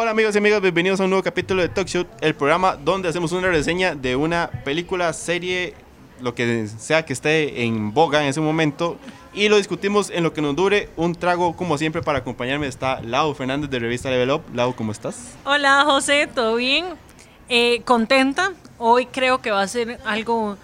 Hola amigos y amigas, bienvenidos a un nuevo capítulo de Talk Show, el programa donde hacemos una reseña de una película, serie, lo que sea que esté en boga en ese momento y lo discutimos en lo que nos dure. Un trago, como siempre, para acompañarme está Lau Fernández de Revista Level Up. Lau, ¿cómo estás? Hola José, ¿todo bien? Eh, contenta. Hoy creo que va a ser algo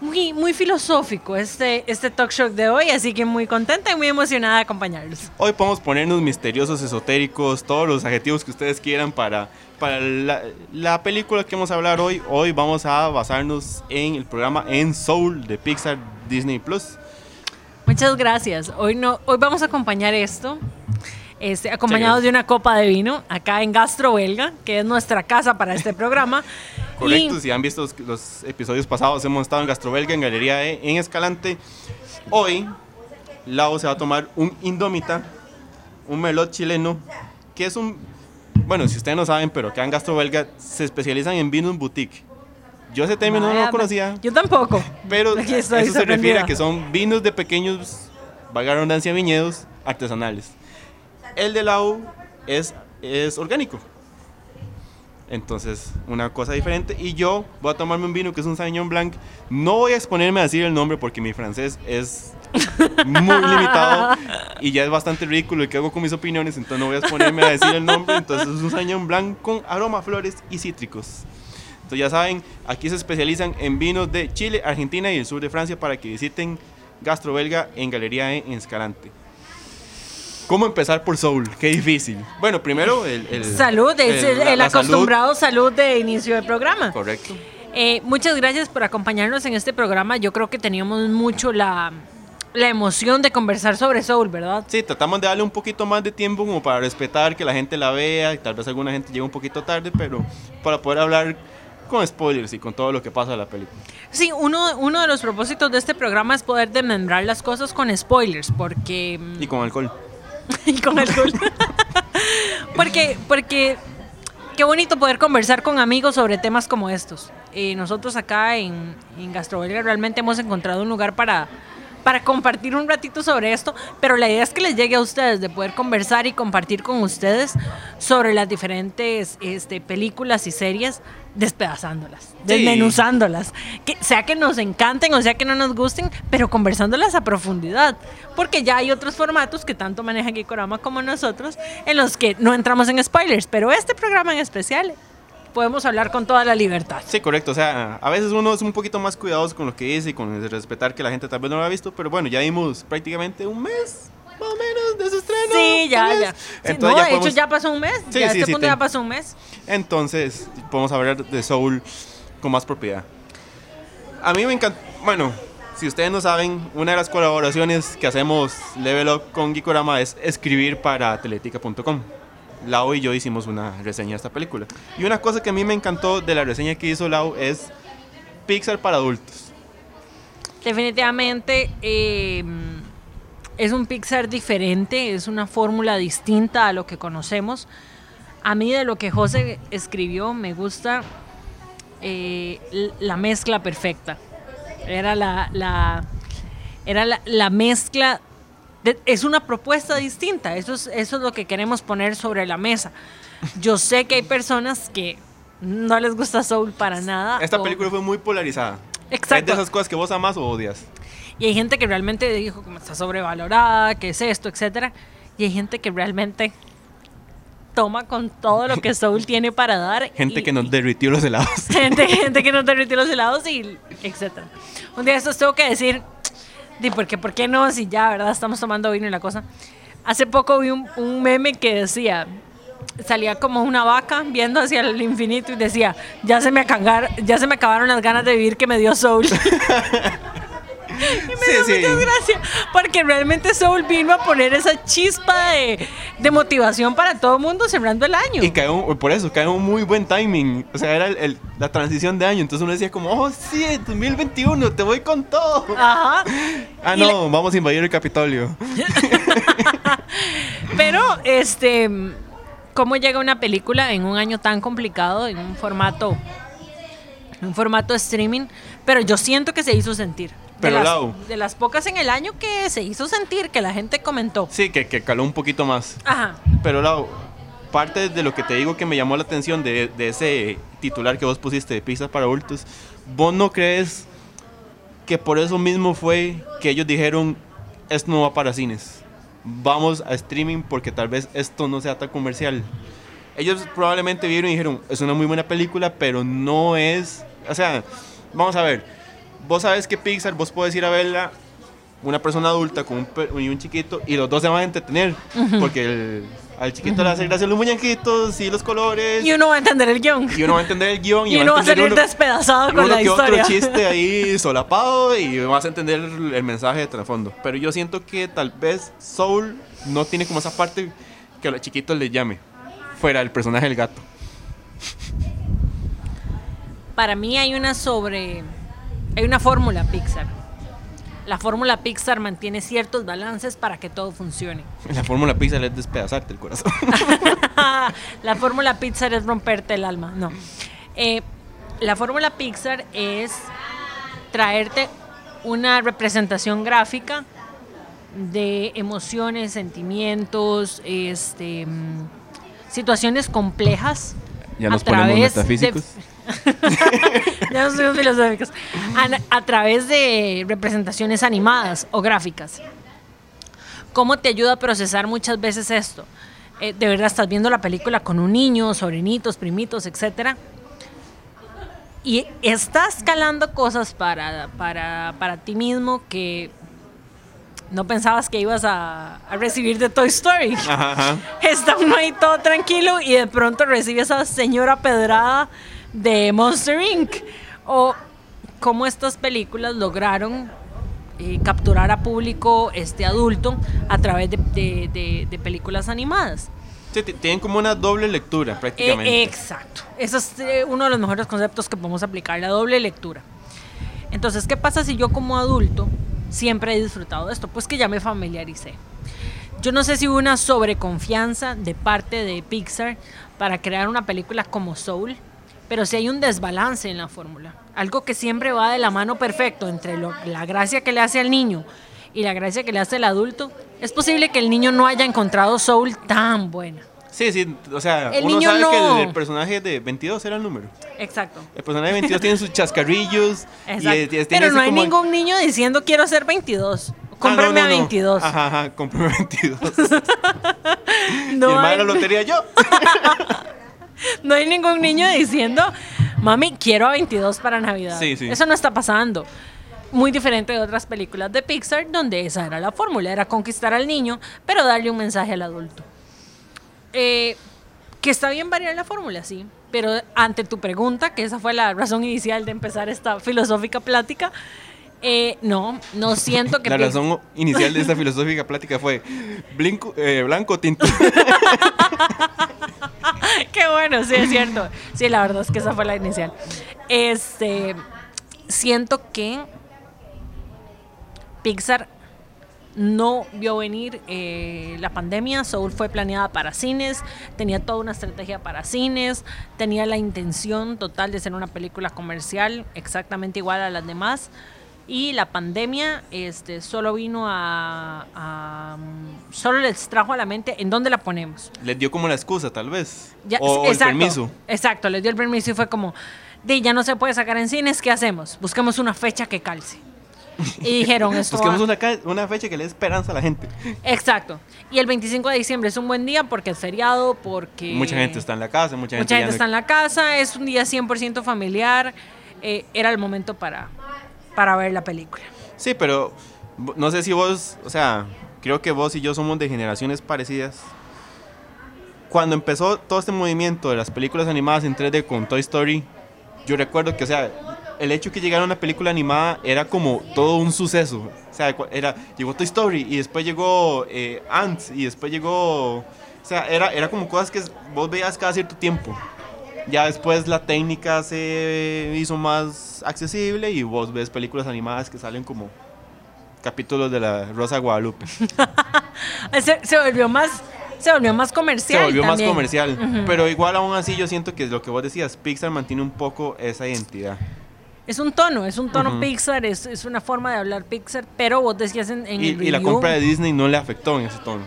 muy, muy filosófico este, este talk show de hoy, así que muy contenta y muy emocionada de acompañarlos. Hoy podemos ponernos misteriosos, esotéricos, todos los adjetivos que ustedes quieran para, para la, la película que vamos a hablar hoy. Hoy vamos a basarnos en el programa En Soul de Pixar Disney Plus. Muchas gracias. Hoy, no, hoy vamos a acompañar esto. Este, acompañados de una copa de vino acá en Gastro Belga, que es nuestra casa para este programa. Correcto, si han visto los, los, episodios pasados, hemos estado en Gastrobelga, en Galería E, en Escalante. Hoy, Lau se va a tomar un Indomita, un melot chileno, que es un. Bueno, si ustedes no saben, pero acá en Gastrobelga se especializan en vinos boutique. Yo ese término no lo conocía. Yo tampoco. Pero eso se refiere a que son vinos de pequeños, valga la redundancia, viñedos artesanales. El de Lau es, es orgánico. Entonces, una cosa diferente. Y yo voy a tomarme un vino que es un Sauvignon Blanc. No voy a exponerme a decir el nombre porque mi francés es muy limitado y ya es bastante ridículo y que hago con mis opiniones. Entonces, no voy a exponerme a decir el nombre. Entonces, es un Sauvignon Blanc con aroma, flores y cítricos. Entonces, ya saben, aquí se especializan en vinos de Chile, Argentina y el sur de Francia para que visiten Gastro Belga en Galería E en Escalante. ¿Cómo empezar por Soul? Qué difícil. Bueno, primero el... el salud, es el, el, el acostumbrado salud. salud. de inicio del programa. Correcto. Eh, muchas gracias por acompañarnos en este programa. Yo creo que teníamos mucho la, la emoción de conversar sobre Soul, ¿verdad? Sí, tratamos de darle un poquito más de tiempo como para respetar que la gente la vea y tal vez alguna gente llegue un poquito tarde, pero para poder hablar con spoilers y con todo lo que pasa en la película. Sí, uno, uno de los propósitos de este programa es poder desmembrar las cosas con spoilers, porque... Y con alcohol. y con alcohol. porque, porque qué bonito poder conversar con amigos sobre temas como estos. Eh, nosotros acá en, en Gastrobelga realmente hemos encontrado un lugar para, para compartir un ratito sobre esto, pero la idea es que les llegue a ustedes, de poder conversar y compartir con ustedes sobre las diferentes este, películas y series, despedazándolas, desmenuzándolas, que sea que nos encanten o sea que no nos gusten, pero conversándolas a profundidad, porque ya hay otros formatos que tanto maneja Geekorama como nosotros, en los que no entramos en spoilers, pero este programa en especial podemos hablar con toda la libertad. Sí, correcto. O sea, a veces uno es un poquito más cuidadoso con lo que dice y con respetar que la gente tal vez no lo ha visto, pero bueno, ya dimos prácticamente un mes más o menos de su estreno. Sí, ya, ya. Entonces, no, ya de podemos... hecho ya pasó un mes. Sí, ya sí, este sí, punto ya pasó un mes. Entonces, podemos hablar de Soul con más propiedad. A mí me encanta, bueno, si ustedes no saben, una de las colaboraciones que hacemos Level Up con Geekorama es escribir para teletica.com. Lau y yo hicimos una reseña de esta película. Y una cosa que a mí me encantó de la reseña que hizo Lau es Pixar para adultos. Definitivamente eh, es un Pixar diferente, es una fórmula distinta a lo que conocemos. A mí de lo que José escribió me gusta eh, la mezcla perfecta. Era la, la era la, la mezcla es una propuesta distinta. Eso es, eso es lo que queremos poner sobre la mesa. Yo sé que hay personas que no les gusta Soul para nada. Esta o... película fue muy polarizada. Exacto. Es de esas cosas que vos amas o odias. Y hay gente que realmente dijo como está sobrevalorada, que es esto, etcétera. Y hay gente que realmente toma con todo lo que Soul tiene para dar. Gente y, que nos derritió los helados. Gente, gente que nos derritió los helados y etcétera. Un día estos tengo que decir, ¿Y por qué, por qué no? Si ya, ¿verdad? Estamos tomando vino y la cosa. Hace poco vi un, un, meme que decía, salía como una vaca viendo hacia el infinito y decía, ya se me, acangar, ya se me acabaron las ganas de vivir que me dio Soul. Y me Sí, dio sí. muchas gracias, porque realmente Soul vino a poner esa chispa de, de motivación para todo el mundo cerrando el año. Y cae un- por eso, cae un muy buen timing. O sea, era el- el- la transición de año. Entonces uno decía como, oh, sí, 2021, te voy con todo. Ajá. Ah, no, vamos a invadir el Capitolio. Pero, este, ¿cómo llega una película en un año tan complicado, en un formato, en un formato streaming? Pero yo siento que se hizo sentir. De Pero, las, Lau. de las pocas en el año que se hizo sentir, que la gente comentó. Sí, que, que caló un poquito más. Ajá. Pero Lau, parte de lo que te digo que me llamó la atención de, de ese titular que vos pusiste de Pixar para adultos, ¿vos no crees que por eso mismo fue que ellos dijeron, esto no va para cines? Vamos a streaming porque tal vez esto no sea tan comercial. Ellos probablemente vieron y dijeron, es una muy buena película, pero no es... O sea, vamos a ver. Vos sabes que Pixar, vos puedes ir a verla una persona adulta con un, y un chiquito y los dos se van a entretener. Porque el- al chiquito le hace gracia los muñequitos y los colores. Y uno va a entender el guion. y uno va a entender el guion y, Y uno va a salir uno- despedazado con uno la que historia. otro chiste ahí solapado y vas a entender el mensaje de trasfondo. Pero yo siento que tal vez Soul no tiene como esa parte que a los chiquitos les llame. Fuera el personaje del gato. Para mí hay una sobre. Hay una fórmula Pixar. La fórmula Pixar mantiene ciertos balances para que todo funcione. La fórmula pizza es despedazarte el corazón. la fórmula Pixar es romperte el alma. No. Eh, la fórmula Pixar es traerte una representación gráfica de emociones, sentimientos, este, mm, situaciones complejas. Ya nos a ponemos través de- metafísicos. ya no somos filosóficos. A, a través de representaciones animadas o gráficas. ¿Cómo te ayuda a procesar muchas veces esto? Eh, de verdad, estás viendo la película con un niño, sobrinitos, primitos, etcétera. Y estás calando cosas para, para, para ti mismo que no pensabas que ibas a, a recibir de Toy Story. Ajá, ajá. Está uno ahí todo tranquilo y de pronto recibe esa señora pedrada de Monster Inc. O cómo estas películas lograron eh, capturar a público este adulto a través de, de- de- de películas animadas. Sí, tienen como una doble lectura Eh, prácticamente. exacto. Eso es eh, uno de los mejores conceptos que podemos aplicar, la doble lectura. Entonces, ¿qué pasa si yo como adulto siempre he disfrutado de esto? Pues que ya me familiaricé. Yo no sé si hubo una sobreconfianza de parte de Pixar para crear una película como Soul, pero sí hay un desbalance en la fórmula. Algo que siempre va de la mano perfecto entre lo- la gracia que le hace al niño y la gracia que le hace al adulto. Es posible que el niño no haya encontrado Soul tan buena. Sí, sí, o sea, El uno niño sabe que no. el, el personaje de 22 era el número. Exacto. El personaje de 22 tiene sus chascarrillos. Y Exacto. es- tiene Pero no hay como- ningún niño diciendo quiero ser 22. Ah, Cómprame no, no, a no. 22. Ajá, ajá, cómprame 22. No y el hay, la lotería yo. no hay ningún niño diciendo, mami, quiero a 22 para Navidad. Sí, sí. Eso no está pasando. Muy diferente de otras películas de Pixar, donde esa era la fórmula, era conquistar al niño, pero darle un mensaje al adulto. Eh, que está bien variar la fórmula, sí. Pero ante tu pregunta, que esa fue la razón inicial de empezar esta filosófica plática, eh, no, no siento que La razón inicial de esta filosófica plática fue blinco, eh, blanco tinto. Qué bueno, sí, es cierto. Sí, la verdad es que esa fue la inicial. Este, siento que Pixar no vio venir eh, la pandemia. Soul fue planeada para cines, tenía toda una estrategia para cines, tenía la intención total de ser una película comercial exactamente igual a las demás. Y la pandemia este, solo vino a, a, Solo les trajo a la mente en dónde la ponemos. Les dio como la excusa, tal vez. Ya, o, o el exacto, permiso. Exacto, les dio el permiso y fue como, de ya no se puede sacar en cines, ¿qué hacemos? Busquemos una fecha que calce. Y dijeron esto. Busquemos una, una fecha que le dé esperanza a la gente. Exacto. Y el 25 de diciembre es un buen día porque es feriado, porque... Mucha gente está en la casa, mucha gente, Mucha gente no- está en la casa, es un día 100% familiar. eh, era el momento para, para ver la película. Sí, pero no sé si vos, o sea, creo que vos y yo somos de generaciones parecidas. Cuando empezó todo este movimiento de las películas animadas en 3D con Toy Story, yo recuerdo que, o sea, el hecho que llegara una película animada era como todo un suceso. O sea, era, llegó Toy Story y después llegó eh, Ants y después llegó... O sea, era, era como cosas que vos veías cada cierto tiempo. Ya después la técnica se hizo más accesible y vos ves películas animadas que salen como capítulos de la Rosa de Guadalupe. Se, se volvió más... Se volvió más comercial. Se volvió más comercial. Pero igual aún así yo siento que lo que vos decías, Pixar mantiene un poco esa identidad. Es un tono, es un tono. Pixar, es, es una forma de hablar Pixar, pero vos decías en, en Y, el y la compra de Disney no le afectó en ese tono.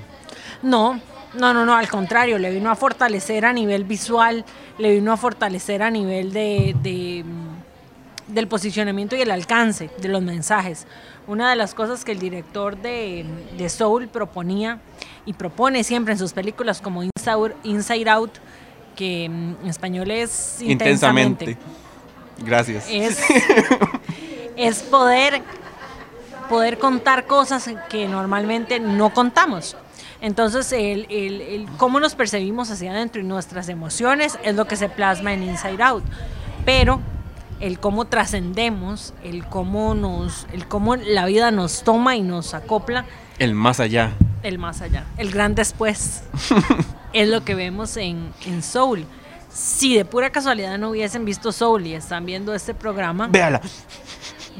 No, No, no, no, al contrario, le vino a fortalecer a nivel visual, le vino a fortalecer a nivel de, de, mm, del posicionamiento y el alcance de los mensajes. Una de las cosas que el director de, de Soul proponía y propone siempre en sus películas como Inside, Out, que mm, en español es intensamente, Intensamente. Gracias. es, es poder, poder contar cosas que normalmente no contamos. Entonces, el, el- el cómo nos percibimos hacia adentro y nuestras emociones es lo que se plasma en Inside Out. Pero el cómo trascendemos, el cómo nos, el cómo la vida nos toma y nos acopla, El más allá. el más allá, el gran después, es lo que vemos en, en Soul. Si de pura casualidad no hubiesen visto Soul y están viendo este programa, Véala.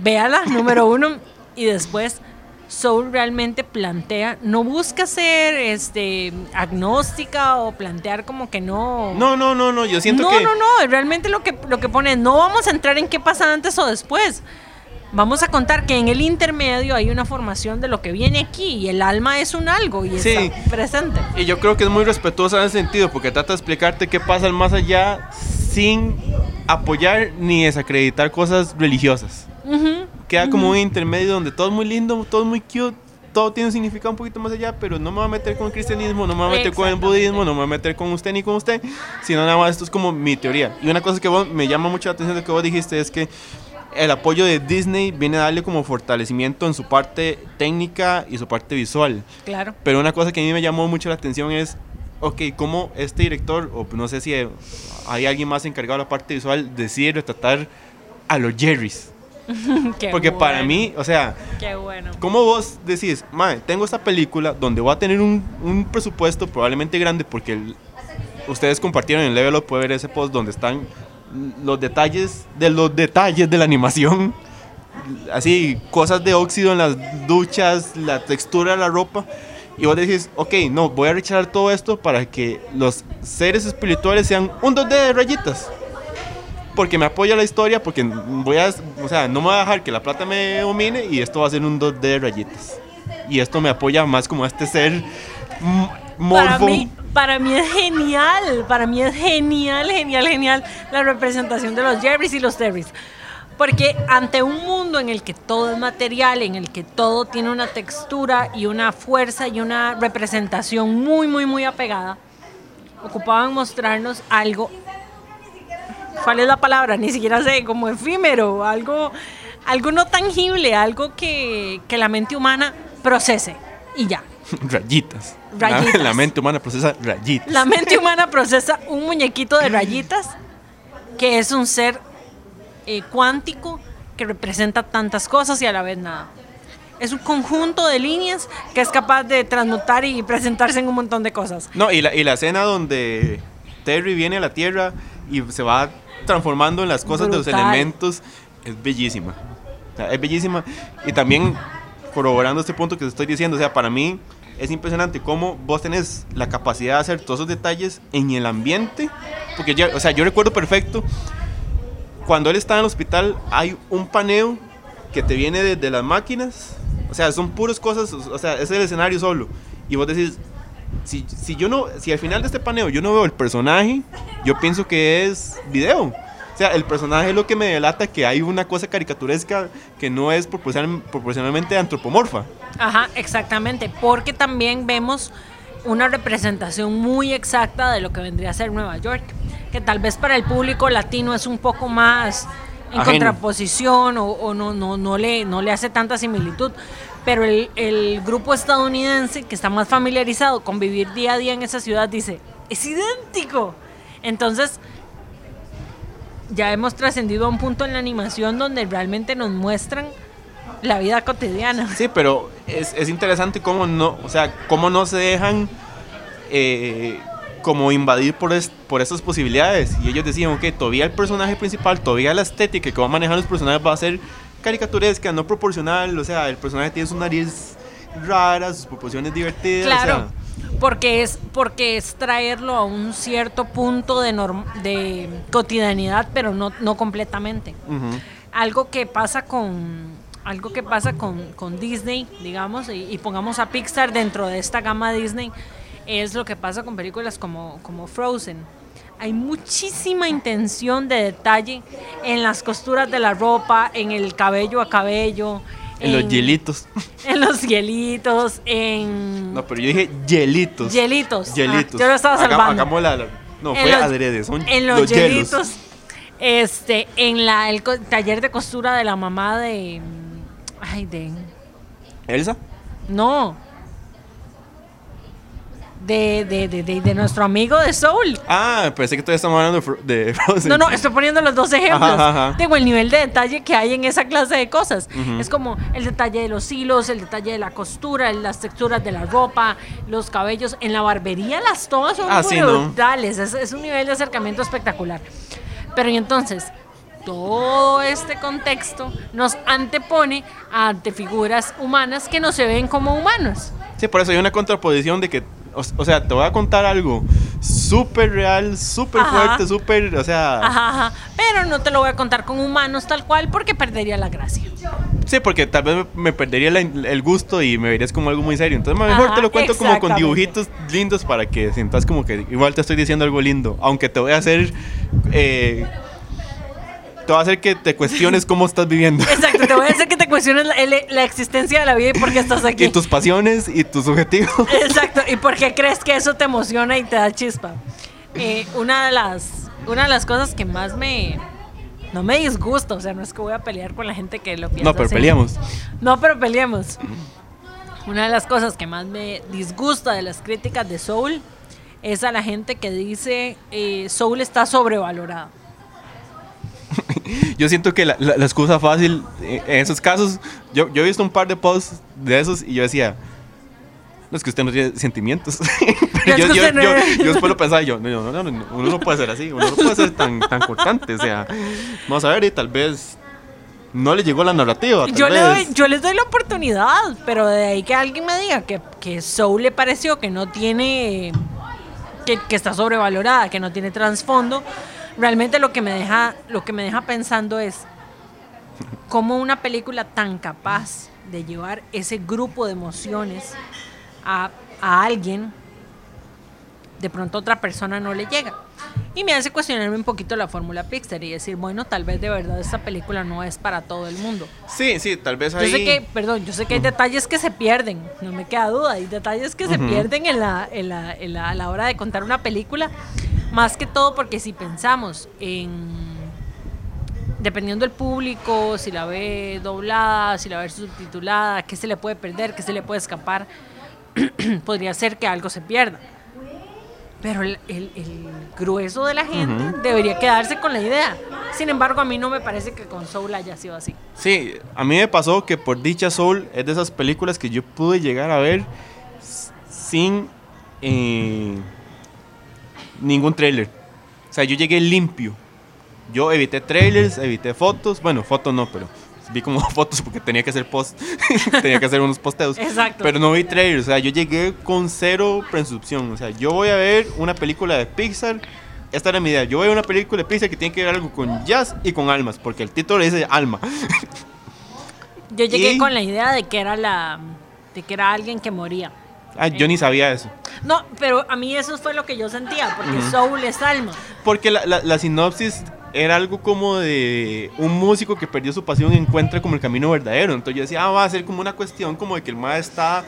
véala, número uno, y después Soul realmente plantea, no busca ser este agnóstica o plantear como que no. No, no, no, no. Yo siento no, que. no, no, realmente lo que, lo que pone, no vamos a entrar en qué pasa antes o después. Vamos a contar que en el intermedio hay una formación de lo que viene aquí y el alma es un algo y Sí. está presente. Y yo creo que es muy respetuosa en ese sentido, porque trata de explicarte qué pasa al más allá sin apoyar ni desacreditar cosas religiosas. Ujú. Queda como un intermedio donde todo es muy lindo, todo es muy cute, todo tiene un significado un poquito más allá, pero no me voy a meter con el cristianismo, no me voy a meter con el budismo, no me voy a meter con usted ni con usted, sino nada más esto es como mi teoría. Y una cosa que vos- me llama mucho la atención de lo que vos dijiste es que el apoyo de Disney viene a darle como fortalecimiento en su parte técnica y su parte visual. Claro. Pero una cosa que a mí me llamó mucho la atención es, ok, cómo este director, o no sé si hay alguien más encargado de la parte visual, decide retratar a los Jerrys. Porque para bueno, mí, o sea, Qué bueno. ¿cómo vos decís, mae, tengo esta película donde voy a tener un, un presupuesto probablemente grande porque el- ustedes compartieron en Level Up, puede ver ese post donde están los detalles de los detalles de la animación. Así, cosas de óxido en las duchas, la textura de la ropa. Y vos decís, ok, no, voy a rechazar todo esto para que los seres espirituales sean un 2D de rayitas. Porque me apoya la historia, porque voy a, o sea, no me voy a dejar que la plata me domine y esto va a ser un 2D de rayitas. Y esto me apoya más como a este ser m- Para mí, para mí es genial, para mí es genial, genial, genial la representación de los Jerrys y los Terrys. Porque ante un mundo en el que todo es material, en el que todo tiene una textura y una fuerza y una representación muy, muy, muy apegada, ocupaban mostrarnos algo, ¿cuál es la palabra? Ni siquiera sé, como efímero, algo, algo no tangible, algo que, que la mente humana procese y ya. Rayitas. Rayitas. La, la mente humana procesa rayitas. La mente humana procesa un muñequito de rayitas que es un ser eh, cuántico que representa tantas cosas y a la vez nada. Es un conjunto de líneas que es capaz de transmutar y presentarse en un montón de cosas. No, y la, y la escena donde Terry viene a la Tierra y se va transformando en las cosas de los elementos es bellísima. O sea, es bellísima. Y también corroborando este punto que te estoy diciendo, o sea, para mí es impresionante cómo vos tenés la capacidad de hacer todos esos detalles en el ambiente. Porque ya, o sea, yo recuerdo perfecto cuando él está en el hospital hay un paneo que te viene desde las máquinas. O sea, son puras cosas, o sea, es el escenario solo. Y vos decís, si, si yo no, si al final de este paneo yo no veo el personaje, yo pienso que es video. O sea, el personaje es lo que me delata que hay una cosa caricaturesca que no es proporcional- proporcionalmente antropomorfa. Ajá, exactamente, porque también vemos una representación muy exacta de lo que vendría a ser Nueva York, que tal vez para el público latino es un poco más en Ajeno. contraposición o, o no, no, no, le, no le hace tanta similitud, pero el, el grupo estadounidense que está más familiarizado con vivir día a día en esa ciudad dice, es idéntico. Entonces, ya hemos trascendido a un punto en la animación donde realmente nos muestran la vida cotidiana. Sí, pero es, es interesante cómo no, o sea, cómo no se dejan eh, como invadir por, es- por esas posibilidades. Y ellos decían, ok, todavía el personaje principal, todavía la estética que va a manejar los personajes va a ser caricaturesca, no proporcional. O sea, el personaje tiene su nariz rara, sus proporciones divertidas. o Claro, sea, porque es porque es traerlo a un cierto punto de norm- de cotidianidad, pero no, no completamente. Algo que pasa con algo que pasa con, con Disney, digamos, y, y pongamos a Pixar dentro de esta gama Disney, es lo que pasa con películas como, como Frozen. Hay muchísima intención de detalle en las costuras de la ropa, en el cabello a cabello. En los hielitos. En los hielitos, en... No, pero yo dije hielitos. Hielitos. Hielitos. Ah, yo lo estaba salvando. hagamos la- la- no, En fue los- adrede, son en los, los hielos. hielitos. Este, en la, el taller de costura de la mamá de... Ay, de... ¿Elsa? No. De, de, de, de, nuestro amigo de Soul. Ah, pensé que todavía estamos hablando de Fro- de Frozen. No, no, estoy poniendo los dos ejemplos. Ajá, ajá. Digo, el nivel de detalle que hay en esa clase de cosas. Ujú. Es como el detalle de los hilos, el detalle de la costura, las texturas de la ropa, los cabellos. En la barbería las tomas son Ah, sí, ¿no? brutales. Es, es un nivel de acercamiento espectacular. Pero y entonces, todo este contexto nos antepone ante figuras humanas que no se ven como humanos. Sí, por eso hay una contraposición de que, o, o sea, te voy a contar algo súper real, súper fuerte, súper, o sea, Ajá, ajá. Pero no te lo voy a contar con humanos tal cual porque perdería la gracia. sí, porque tal vez me, perdería la- el gusto y me verías como algo muy serio. Entonces, mejor Ajá, te lo cuento como con dibujitos lindos para que sientas como que igual te estoy diciendo algo lindo, aunque te voy a hacer, eh, te voy a hacer que te cuestiones cómo estás viviendo. Exacto, te voy a hacer que te cuestiones la, existencia de la vida y por qué estás aquí. y tus pasiones y tus objetivos. Exacto, y por qué crees que eso te emociona y te da chispa. Eh, una, de las, una de las cosas que más me... No me disgusta, o sea, no es que voy a pelear con la gente que lo piensa No, pero así. peleamos. No, pero peleemos. Una de las cosas que más me disgusta de las críticas de Soul es a la gente que dice eh, Soul está sobrevalorado. Yo siento que la, la- la excusa fácil eh, en esos casos, yo, yo he visto un par de posts de esos y yo decía, no es que usted no tiene sentimientos. Es yo, yo, no- yo- yo después lo pensaba yo, no, no, no, no, uno no puede ser así, uno no puede ser tan, tan cortante. O sea, vamos a ver y tal vez no le llegó la narrativa. Tal Yo, le vez. doy, yo les doy la oportunidad, pero de ahí que alguien me diga que, que Soul le pareció que no tiene. Que, que está sobrevalorada, que no tiene trasfondo. Realmente lo que me deja, lo que me deja pensando es cómo una película tan capaz de llevar ese grupo de emociones a, a alguien, de pronto a otra persona no le llega. Y me hace cuestionarme un poquito la fórmula Pixar y decir, bueno, tal vez de verdad esta película no es para todo el mundo. Sí, sí, tal vez Yo ahí. sé que, perdón, yo sé que hay detalles que se pierden, no me queda duda, hay detalles que se pierden en la, en la- en la- a la hora de contar una película, más que todo porque si pensamos en, dependiendo del público, si la ve doblada, si la ve subtitulada, qué se le puede perder, qué se le puede escapar, podría ser que algo se pierda. Pero el, el- el grueso de la gente debería quedarse con la idea. Sin embargo, a mí no me parece que con Soul haya sido así. Sí, a mí me pasó que por dicha Soul es de esas películas que yo pude llegar a ver sin eh, ningún trailer. O sea, yo llegué limpio. Yo evité trailers, evité fotos. Bueno, fotos no, pero vi como fotos porque tenía que hacer post. tenía que hacer unos posteos. Exacto. Pero no vi trailers. O sea, yo llegué con cero presunción. O sea, yo voy a ver una película de Pixar. Esta era mi idea. Yo voy a ver una película de Pixar que tiene que ver algo con jazz y con almas. Porque el título dice alma. Yo llegué Y- con la idea de que era la de que era alguien que moría. Ah, yo ni sabía eso. No, pero a mí eso fue lo que yo sentía, porque Ujú. Soul es alma. Porque la, la- la sinopsis era algo como de un músico que perdió su pasión y encuentra como el camino verdadero. Entonces yo decía, ah, va a ser como una cuestión como de que el más está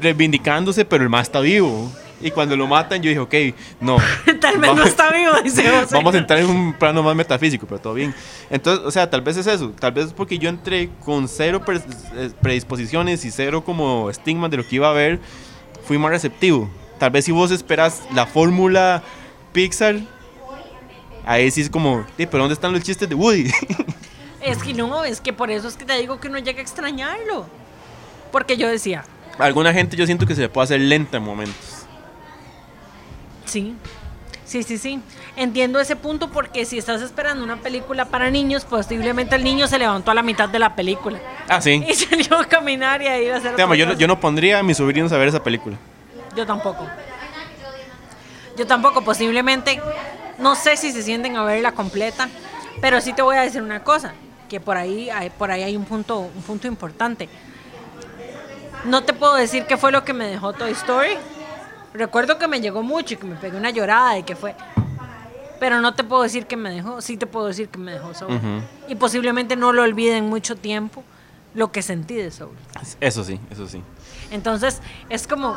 reivindicándose, pero el más está vivo. Y cuando lo matan, yo dije, ok, no. Tal vez no vamos- está vivo, dice José. Vamos a entrar en un plano más metafísico, pero todo bien. Entonces, o sea, tal vez es eso. Tal vez es porque yo entré con cero eh, predisposiciones y cero como estigmas de lo que iba a ver, fui más receptivo. Tal vez si vos esperas la fórmula Pixar, ahí sí es como, "Sí, pero ¿dónde están los chistes de Woody? Es que no, es que por eso es que te digo que uno llega a extrañarlo. Porque yo decía, Alguna gente yo siento que se le puede hacer lenta en momentos. Sí, sí, sí, sí. Entiendo ese punto porque si estás esperando una película para niños, posiblemente el niño se levantó a la mitad de la película. Ah, sí. Y salió a caminar y a ir a hacer Te amo, yo, no- cosas. yo no pondría a mis sobrinos a ver esa película. Yo tampoco. Yo tampoco, posiblemente. No sé si se sienten a verla completa, pero sí te voy a decir una cosa, que por ahí hay, por ahí hay un punto, un punto importante. No te puedo decir qué fue lo que me dejó Toy Story, Recuerdo que me llegó mucho y que me pegué una llorada y que fue. Pero no te puedo decir que me dejó, sí te puedo decir que me dejó Soul. Y posiblemente no lo olvide en mucho tiempo lo que sentí de Soul. Eso sí, eso sí. Entonces, es como,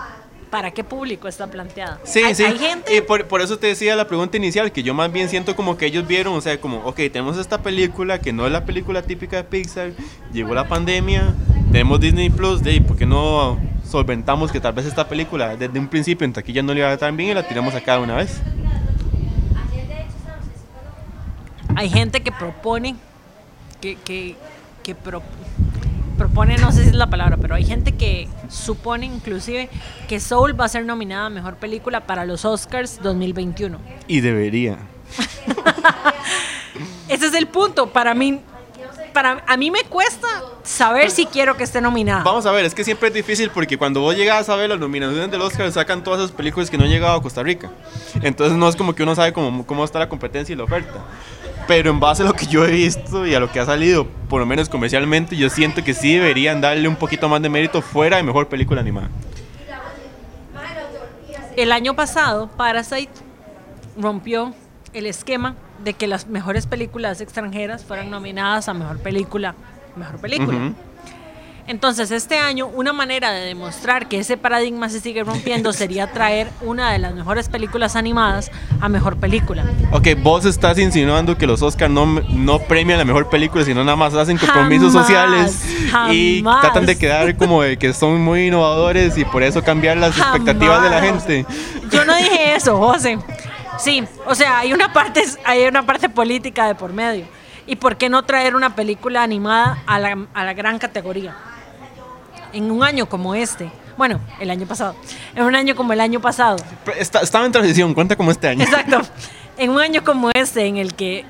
¿para qué público está planteada? Sí, hay, sí. hay gente. Y por, por eso te decía la pregunta inicial, que yo más bien siento como que ellos vieron, o sea, como, ok, tenemos esta película que no es la película típica de Pixar, llegó la pandemia, tenemos Disney Plus, de ¿por qué no solventamos que tal vez esta película desde un principio en taquilla no le iba tan bien y la tiramos acá de una vez? Hay gente que propone, que, que, que pro- propone, no sé si es la palabra, pero hay gente que supone inclusive que Soul va a ser nominada a Mejor Película para los Oscars 2021. Y debería. Ese es el punto. Para mí, para, a mí me cuesta saber si quiero que esté nominada. Vamos a ver, es que siempre es difícil porque cuando vos llegas a ver las nominaciones del Oscar sacan todas esas películas que no han llegado a Costa Rica. Entonces no es como que uno sabe cómo, cómo está la competencia y la oferta. Pero en base a lo que yo he visto y a lo que ha salido, por lo menos comercialmente, yo siento que sí deberían darle un poquito más de mérito fuera de mejor película animada. El año pasado, Parasite rompió el esquema de que las mejores películas extranjeras fueran nominadas a mejor película. Mejor película. Ujú. Entonces, este año, una manera de demostrar que ese paradigma se sigue rompiendo sería traer una de las mejores películas animadas a mejor película. Ok, vos estás insinuando que los Oscars no, no premian la mejor película, sino nada más hacen compromisos Jamás, sociales y jamás. tratan de quedar como de que son muy innovadores y por eso cambiar las expectativas de la Jamás. gente. Yo no dije eso, José. Sí, o sea, hay una parte, hay una parte política de por medio. ¿Y por qué no traer una película animada a la, a la gran categoría? En un año como este, bueno, el año pasado, en un año como el año pasado, Está- estaba en transición, cuenta como este año. Exacto. En un año como este, en el que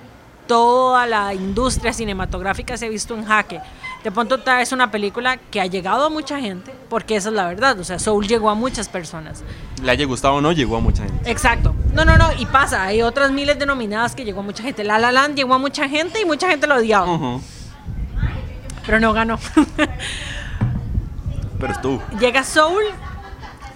toda la industria cinematográfica se ha visto en jaque, de pronto traes una película que ha llegado a mucha gente, porque esa es la verdad. O sea, Soul llegó a muchas personas. Le haya gustado o no, llegó a mucha gente. Exacto. No, no, no. Y pasa, hay otras miles de nominadas que llegó a mucha gente. La La Land llegó a mucha gente y mucha gente lo odiaba, pero no ganó. Pero estuvo. Llega Soul,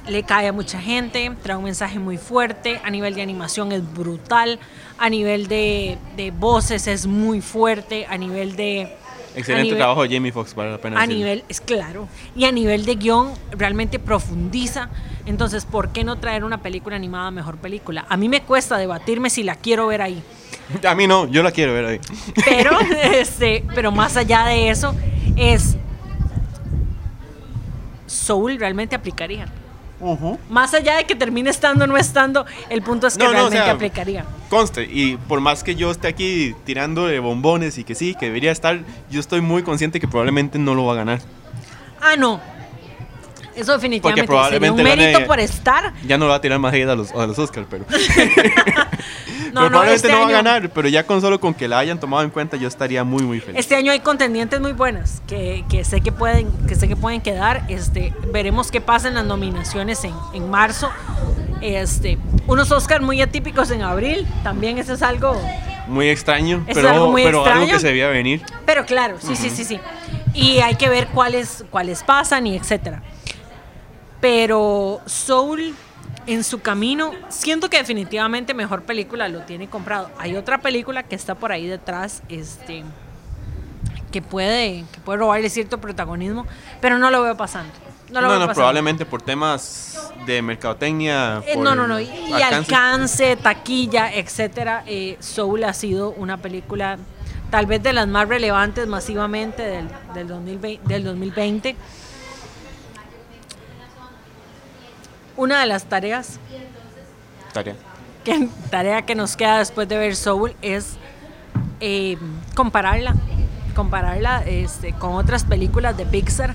le cae a mucha gente, trae un mensaje muy fuerte, a nivel de animación es brutal, a nivel de, de voces es muy fuerte, a nivel de... Excelente nivel- trabajo de Jamie Foxx, vale la pena A decirlo. nivel, es claro, y a nivel de guion realmente profundiza. Entonces, ¿por qué no traer una película animada a mejor película? A mí me cuesta debatirme si la quiero ver ahí. A mí no, yo la quiero ver ahí. Pero, este, pero más allá de eso, es Soul realmente aplicaría. Más allá de que termine estando o no estando, el punto es que No, no, o realmente sea, aplicaría. Conste, y por más que yo esté aquí tirando de bombones y que sí, que debería estar, yo estoy muy consciente que probablemente no lo va a ganar. Ah, no. Eso definitivamente probablemente sería un gane- mérito por estar. Ya no lo va a tirar más hate a los, a los Oscars, pero, No, pero no, probablemente este no va a ganar. Pero ya con solo con que la hayan tomado en cuenta, yo estaría muy, muy feliz. este año hay contendientes muy buenas que, que sé que pueden que sé que pueden quedar. Este, veremos qué pasa en las nominaciones en, en marzo. Este, unos Oscars muy atípicos en abril. También eso es algo. Muy extraño, pero, algo muy pero algo que se debía venir. Pero claro, sí, sí, sí, sí. Y hay que ver cuáles, cuáles pasan y etcétera. Pero Soul en su camino, siento que definitivamente mejor película lo tiene comprado. Hay otra película que está por ahí detrás, este que puede, que puede robarle cierto protagonismo, pero no lo veo pasando. No, No, lo no, veo pasando. probablemente por temas de mercadotecnia. Eh, por no, no, no. Y y alcance, taquilla, etcétera. eh, Soul ha sido una película tal vez de las más relevantes masivamente del, del, 2020, del 2020. Una de las tareas Tarea. que, tarea que nos queda después de ver Soul es eh, compararla, compararla este, con otras películas de Pixar,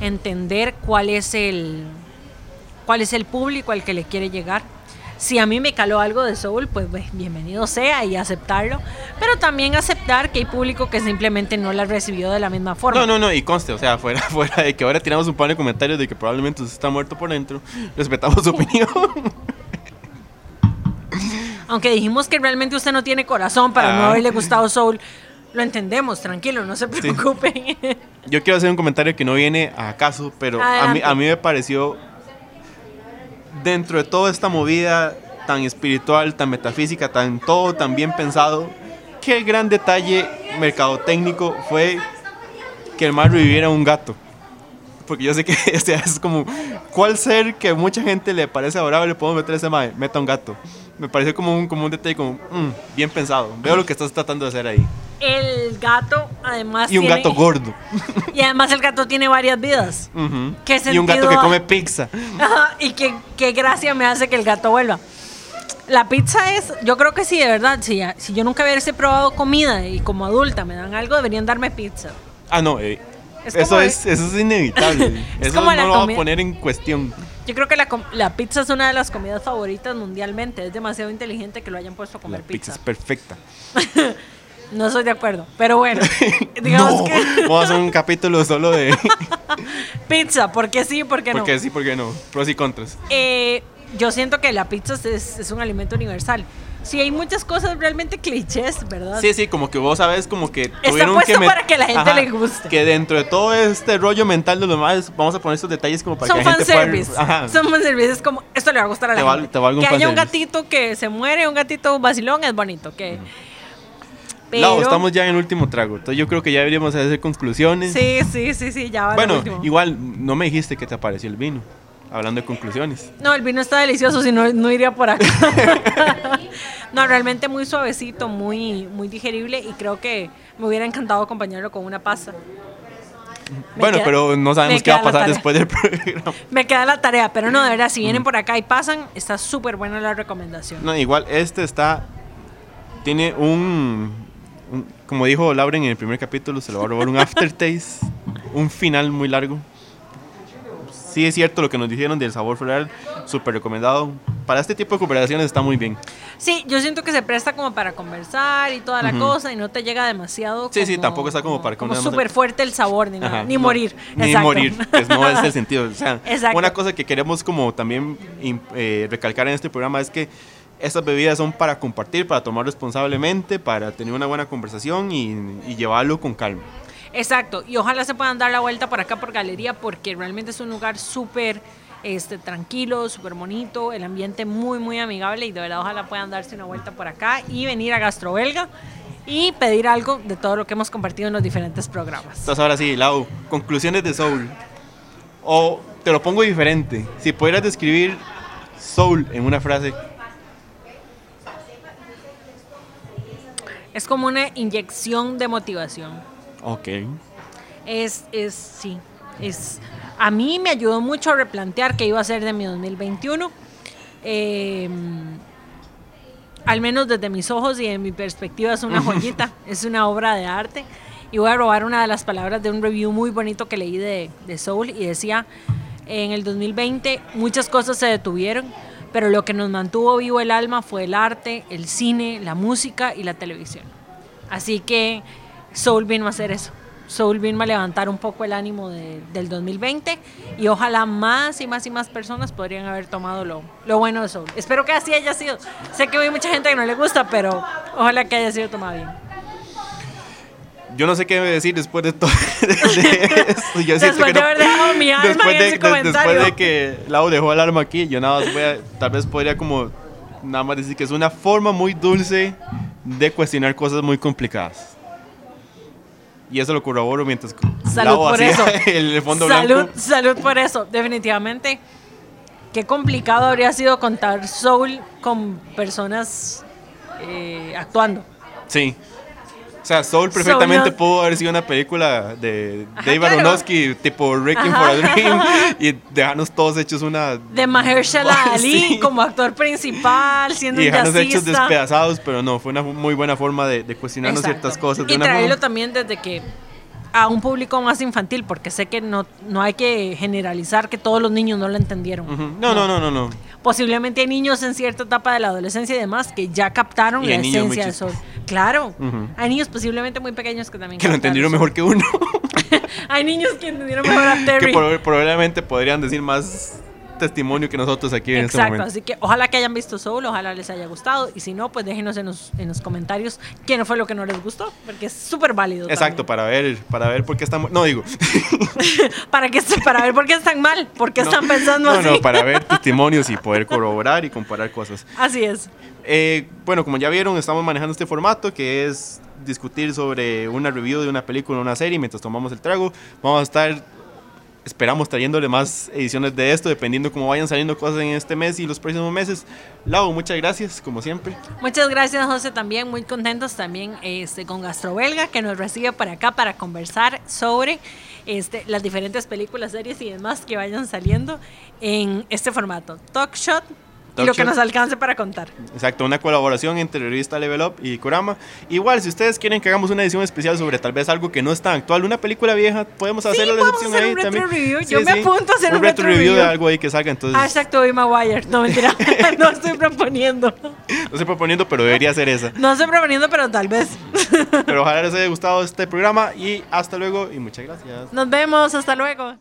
entender cuál es el cuál es el público al que le quiere llegar. Si a mí me caló algo de Soul, pues pues, bienvenido sea y aceptarlo, pero también aceptar que hay público que simplemente no la recibió de la misma forma. No, no, no, y conste, o sea, fuera, fuera de que ahora tiramos un par de comentarios de que probablemente usted está muerto por dentro, respetamos su opinión. Aunque dijimos que realmente usted no tiene corazón para no Ah. haberle gustado Soul, lo entendemos, tranquilo, no se preocupe. Yo quiero hacer un comentario que no viene a caso, pero a mí, a mí me pareció dentro de toda esta movida tan espiritual, tan metafísica, tan todo tan bien pensado, qué gran detalle mercadotécnico fue que el mar reviviera un gato. Porque yo sé que o es como, ¿cuál ser que mucha gente le parece adorable le puedo meter ese mae? Meta un gato. Me parece como un, como un detalle como, mm, bien pensado. Veo lo que estás tratando de hacer ahí. El gato, además. Y un tiene- gato gordo. Y además el gato tiene varias vidas. Ujú. ¿Qué Y un gato que come pizza. Ajá, y qué, qué gracia me hace que el gato vuelva. La pizza es, yo creo que sí, de verdad. Si, si yo nunca hubiese probado comida y como adulta me dan algo, deberían darme pizza. Ah, no, eh, Es eso, es, eso es inevitable. Es eso no la lo voy a comida- poner en cuestión. Yo creo que la, la pizza es una de las comidas favoritas mundialmente. Es demasiado inteligente que lo hayan puesto a La comer pizza pizza. es perfecta. No estoy de acuerdo, pero bueno. digamos no, que vamos a hacer un capítulo solo de... pizza, porque sí, porque no. porque sí, porque no. Pros y contras. Eh, yo siento que la pizza es, es un alimento universal. Sí, hay muchas cosas realmente clichés, ¿verdad? Sí, sí, como que vos sabes como que tuvieron puesto que para que la gente le guste. Que dentro de todo este rollo mental de los demás, vamos a poner estos detalles como para Son que la gente pueda... fanservice. Ajá. Son fanservice. Es como, esto le va a gustar a la Te va- gente. te va algún que haya un gatito que se muere, un gatito vacilón, es bonito. Que, pero, Lau, estamos ya en el último trago. Entonces yo creo que ya deberíamos hacer conclusiones. Sí, sí, sí, sí, ya va bueno, igual no me dijiste que te apareció el vino. Hablando de conclusiones. No, el vino está delicioso, si no, no iría por acá. no, realmente muy suavecito, muy, muy digerible y creo que me hubiera encantado acompañarlo con una pasta. Me bueno, queda- pero no sabemos qué va a pasar después del programa. Me queda la tarea, pero no, de verdad, si vienen por acá y pasan, está súper buena la recomendación. No, igual este está. Tiene un- Como dijo Lauren en el primer capítulo, se lo va a robar un aftertaste. un final muy largo. Sí, es cierto lo que nos dijeron del sabor floral. Súper recomendado. Para este tipo de cooperaciones está muy bien. Sí, yo siento que se presta como para conversar y toda la Ujú. cosa y no te llega demasiado. Sí, sí, como- tampoco está como para Como súper fuerte el sabor, ni, nada, Ajá, ni no, morir. Ni Exacto. morir, pues no es el sentido. O sea, Exacto. una cosa que queremos como también eh, recalcar en este programa es que estas bebidas son para compartir, para tomar responsablemente, para tener una buena conversación y, y llevarlo con calma. Exacto, y ojalá se puedan dar la vuelta por acá por Galería porque realmente es un lugar súper este, tranquilo, súper bonito, el ambiente muy, muy amigable y de verdad ojalá puedan darse una vuelta por acá y venir a Gastrobelga y pedir algo de todo lo que hemos compartido en los diferentes programas. Entonces ahora sí, Lau, conclusiones de Soul. O te lo pongo diferente. Si pudieras describir Soul en una frase, Es como una inyección de motivación. ok. Es, es, sí, es, a mí me ayudó mucho a replantear qué iba a hacer de mi 2021. Eh, al menos desde mis ojos y en mi perspectiva es una joyita, es una obra de arte. Y voy a robar una de las palabras de un review muy bonito que leí de, de Soul y decía, en el 2020 muchas cosas se detuvieron, pero lo que nos mantuvo vivo el alma fue el arte, el cine, la música y la televisión. Así que Soul vino a hacer eso. Soul vino a levantar un poco el ánimo de- del 2020 y ojalá más y más y más personas podrían haber tomado lo, lo bueno de Soul. Espero que así haya sido. Sé que hay mucha gente que no le gusta, pero ojalá que haya sido tomado bien. Yo no sé qué decir después de todo de esto. Yo Después que de no- haber dejado mi alma después en de, ese de- comentario. después de que Lau dejó el arma aquí, yo nada más voy a, tal vez podría como nada más decir que es una forma muy dulce de cuestionar cosas muy complicadas. Y eso lo corroboro mientras Salud Lau por eso. el fondo salud, blanco. salud por eso, definitivamente. Qué complicado habría sido contar Soul con personas eh, actuando. Sí. O sea, Soul perfectamente no- pudo haber sido una película de Ajá, Dave claro. Aronofsky, tipo Wrecking for a Dream, y dejarnos todos hechos una... De Mahershala Ali Sí. como actor principal, siendo y un dejarnos hechos despedazados, pero no, fue una muy buena forma de, de cuestionarnos Exacto. ciertas cosas. De Y una traerlo forma- también desde que a un público más infantil, porque sé que no, no hay que generalizar que todos los niños no lo entendieron. No, no, no, no, no. Posiblemente hay niños en cierta etapa de la adolescencia y demás que ya captaron Y la esencia de Soul. Claro, hay niños posiblemente muy pequeños que también Que lo entendieron mejor que uno. hay niños que entendieron mejor a que Terry. prob- probablemente podrían decir más testimonio que nosotros aquí en este Exacto, momento. así que ojalá que hayan visto Soul, ojalá les haya gustado. Y si no, pues déjenos en los, en los comentarios quién fue lo que no les gustó, porque es súper válido. Exacto, también. para ver, para ver por qué estamos. No digo. para, que, para ver por qué están mal, por qué No, están pensando no, así. no, para ver testimonios y poder corroborar y comparar cosas. Así es. Eh, bueno, como ya vieron, estamos manejando este formato que es discutir sobre una review de una película o una serie mientras tomamos el trago. Vamos a estar, esperamos, trayéndole más ediciones de esto, dependiendo cómo vayan saliendo cosas en este mes y los próximos meses. Lau, muchas gracias, como siempre. Muchas gracias, José, también muy contentos también este, con Gastrobelga, que nos recibe para acá para conversar sobre este, las diferentes películas, series y demás que vayan saliendo en este formato. Talk Shot y lo que nos alcance para contar. Exacto, una colaboración entre revista Level Up y Kurama. Igual, si ustedes quieren que hagamos una edición especial sobre tal vez algo que no es tan actual, una película vieja, podemos hacer la podemos excepción hacer ahí un retro también. review. Yo me apunto a hacer un retro retro review de algo ahí que salga. Entonces, Hashtag Tobey Maguire. No, mentira. no estoy proponiendo. no estoy proponiendo, pero debería ser esa. No estoy proponiendo, pero tal vez. Pero ojalá les haya gustado este programa y hasta luego y muchas gracias. Nos vemos. Hasta luego.